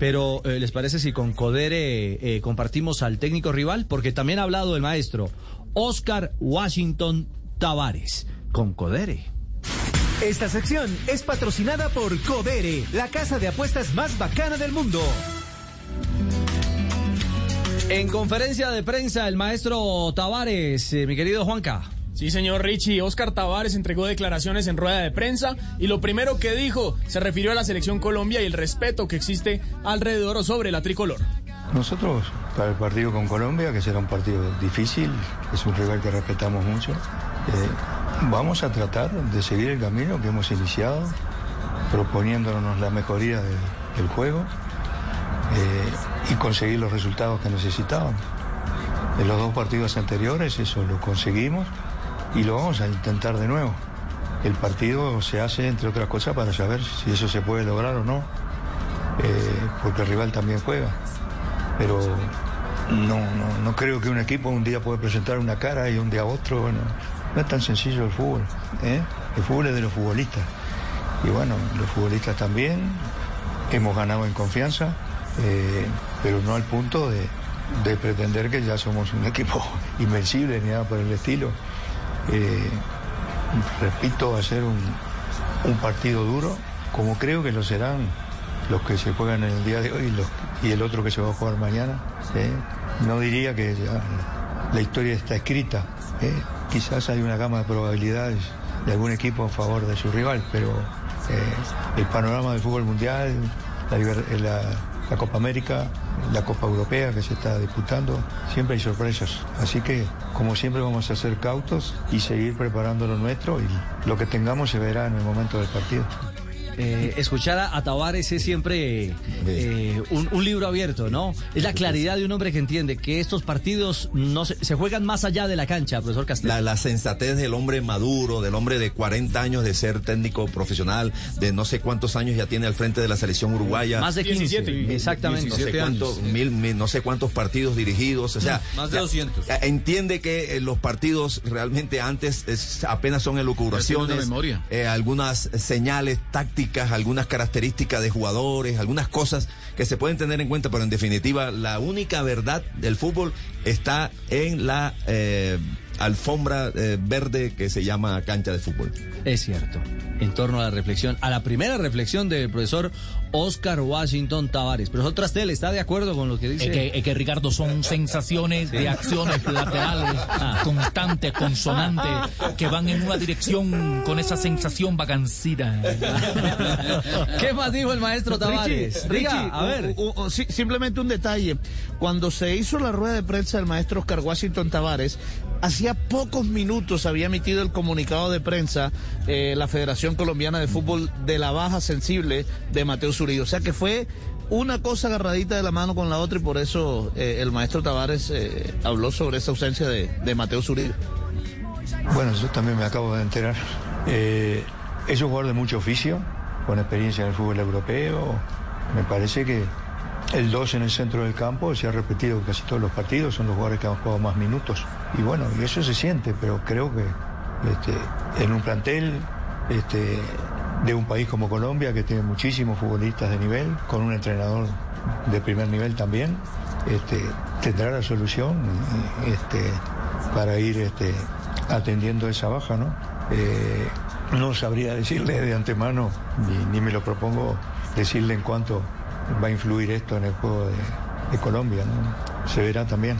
Pero, eh, ¿les parece si con Codere eh, compartimos al técnico rival? Porque también ha hablado el maestro Oscar Washington Tavares. Con Codere. Esta sección es patrocinada por Codere, la casa de apuestas más bacana del mundo. En conferencia de prensa, el maestro Tavares, eh, mi querido Juanca. Sí, señor Richie. Oscar Tavares entregó declaraciones en rueda de prensa y lo primero que dijo se refirió a la selección Colombia y el respeto que existe alrededor o sobre la tricolor. Nosotros, para el partido con Colombia, que será un partido difícil, es un rival que respetamos mucho, eh, vamos a tratar de seguir el camino que hemos iniciado, proponiéndonos la mejoría de- del juego eh, y conseguir los resultados que necesitábamos. En los dos partidos anteriores eso lo conseguimos y lo vamos a intentar de nuevo. El partido se hace, entre otras cosas, para saber si eso se puede lograr o no, eh, porque el rival también juega. Pero no, no, no creo que un equipo un día puede presentar una cara y un día otro. No es tan sencillo el fútbol. ¿eh? El fútbol es de los futbolistas. Y bueno, los futbolistas también hemos ganado en confianza, eh, pero no al punto de, de pretender que ya somos un equipo invencible ni nada por el estilo. Eh, repito, va a ser un, partido duro, como creo que lo serán los que se juegan el día de hoy y, el otro que se va a jugar mañana. ¿eh? No diría que la historia está escrita. ¿eh? Quizás hay una gama de probabilidades de algún equipo en favor de su rival, pero el panorama del fútbol mundial, la, la- la Copa América, la Copa Europea que se está disputando, siempre hay sorpresas. Así que, como siempre, vamos a ser cautos y seguir preparando lo nuestro y lo que tengamos se verá en el momento del partido. Eh, escuchar a, Tavares es siempre eh, un, un libro abierto, ¿no? Es la claridad de un hombre que entiende que estos partidos no se, se juegan más allá de la cancha, profesor Castillo. La, la sensatez del hombre maduro, del hombre de 40 años de ser técnico profesional, de no sé cuántos años ya tiene al frente de la selección uruguaya. Más de 15, 17. exactamente. no sé, cuántos, mil, mil- no sé cuántos partidos dirigidos, o sea, Más de ya- 200. ya Entiende que eh, los partidos realmente antes es- apenas son elucubraciones, eh, algunas señales tácticas, algunas características de jugadores, algunas cosas que se pueden tener en cuenta, pero en definitiva la única verdad del fútbol está en la eh, alfombra eh, verde que se llama cancha de fútbol. Es cierto. En torno a la reflexión, a la primera reflexión del profesor Oscar Washington Tavares. Profesor Trastel, ¿está de acuerdo con lo que dice? Es que, es que, Ricardo son sensaciones de acciones laterales constantes, consonantes, que van en una dirección con esa sensación vacancida. ¿Qué más dijo el maestro Tavares? Richie, Diga, Richie, a ver. o- o- o- sí, simplemente un detalle. Cuando se hizo la rueda de prensa del maestro Oscar Washington Tavares, hacía pocos minutos había emitido el comunicado de prensa eh, la Federación Colombiana de Fútbol de la baja sensible de Mateo Zurido. O sea que fue una cosa agarradita de la mano con la otra y por eso eh, el maestro Tavares eh, habló sobre esa ausencia de, Mateo Zurido. Bueno, yo también me acabo de enterar. Es un jugador de mucho oficio, con experiencia en el fútbol europeo. Me parece que el 2 en el centro del campo se ha repetido casi todos los partidos, son los jugadores que han jugado más minutos. Y bueno, y eso se siente, pero creo que este, en un plantel este, de un país como Colombia, que tiene muchísimos futbolistas de nivel, con un entrenador de primer nivel también, este, tendrá la solución este, para ir este, atendiendo esa baja, ¿no? Eh, no sabría decirle de antemano, ni, ni me lo propongo decirle en cuánto va a influir esto en el juego de, de Colombia, ¿no? Se verá también.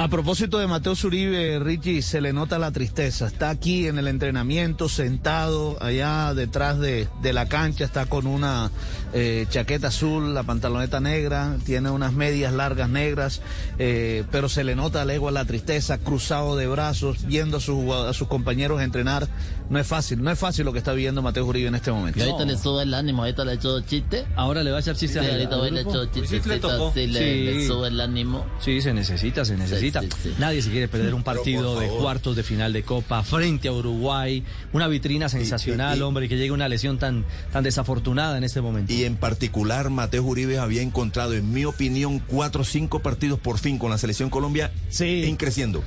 A propósito de Mateo Zuribe, Richie, se le nota la tristeza. Está aquí en el entrenamiento, sentado allá detrás de, de la cancha, está con una eh, chaqueta azul, la pantaloneta negra, tiene unas medias largas negras, eh, pero se le nota a legua la tristeza, cruzado de brazos, viendo a, sus a sus compañeros entrenar. No es fácil, no es fácil lo que está viviendo Mateo Zuribe en este momento. Y ahorita le sube el ánimo, ahorita le he hecho chiste. Ahora le va a echar chiste Sí, a ahorita le hecho chiste. Sí, le, le sube el ánimo. Sí, se necesita, se necesita. Sí, sí. Nadie se quiere perder un partido de cuartos de final de Copa frente a Uruguay. Una vitrina sensacional, y- hombre, que llega una lesión tan, tan desafortunada en este momento. Y en particular, Mateo Uribe había encontrado, en mi opinión, cuatro o cinco partidos por fin con la selección Colombia en creciendo.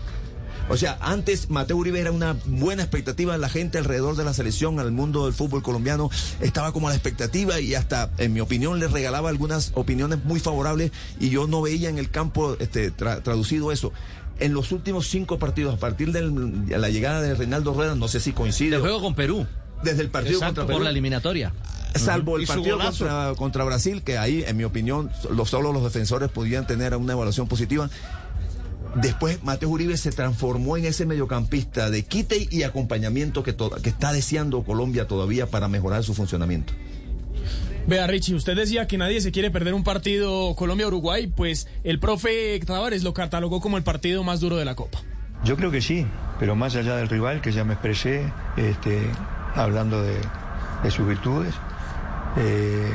O sea, antes Mateo Uribe era una buena expectativa, la gente alrededor de la selección, al mundo del fútbol colombiano, estaba como a la expectativa y hasta, en mi opinión, le regalaba algunas opiniones muy favorables y yo no veía en el campo este, tra- traducido eso. En los últimos cinco partidos, a partir del- de la llegada de Reinaldo Rueda, no sé si coincide. El juego con Perú. Desde el partido Exacto, contra por Perú. la eliminatoria. Salvo el partido contra, contra Brasil, que ahí, en mi opinión, lo- solo los defensores podían tener una evaluación positiva. Después, Mateo Uribe se transformó en ese mediocampista de quite y acompañamiento que, to- que está deseando Colombia todavía para mejorar su funcionamiento. Vea, Richie, usted decía que nadie se quiere perder un partido Colombia-Uruguay, pues el profe Tavares lo catalogó como el partido más duro de la Copa. Yo creo que sí, pero más allá del rival, que ya me expresé, este, hablando de, de sus virtudes, eh,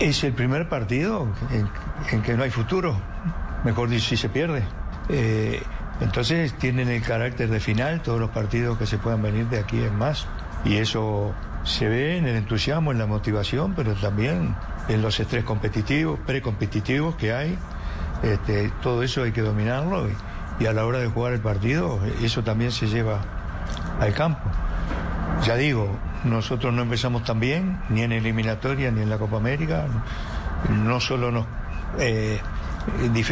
es el primer partido en, en que no hay futuro, mejor dicho, si se pierde. Eh, entonces tienen el carácter de final todos los partidos que se puedan venir de aquí en más. Y eso se ve en el entusiasmo, en la motivación, pero también en los estrés competitivos, precompetitivos que hay. Este, todo eso hay que dominarlo y, a la hora de jugar el partido eso también se lleva al campo. Ya digo, nosotros no empezamos tan bien, ni en eliminatoria ni en la Copa América. No solo nos, eh,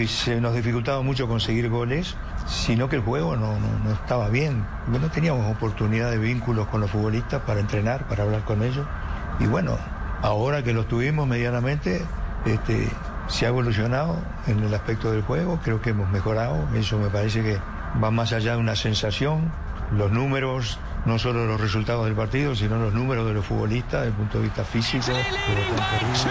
se nos dificultaba mucho conseguir goles, sino que el juego no, no- estaba bien. No teníamos oportunidad de vínculos con los futbolistas para entrenar, para hablar con ellos. Y bueno, ahora que los tuvimos medianamente, este, se ha evolucionado en el aspecto del juego, creo que hemos mejorado. Eso me parece que va más allá de una sensación. Los números, no solo los resultados del partido, sino los números de los futbolistas desde el punto de vista físico. perdiendo.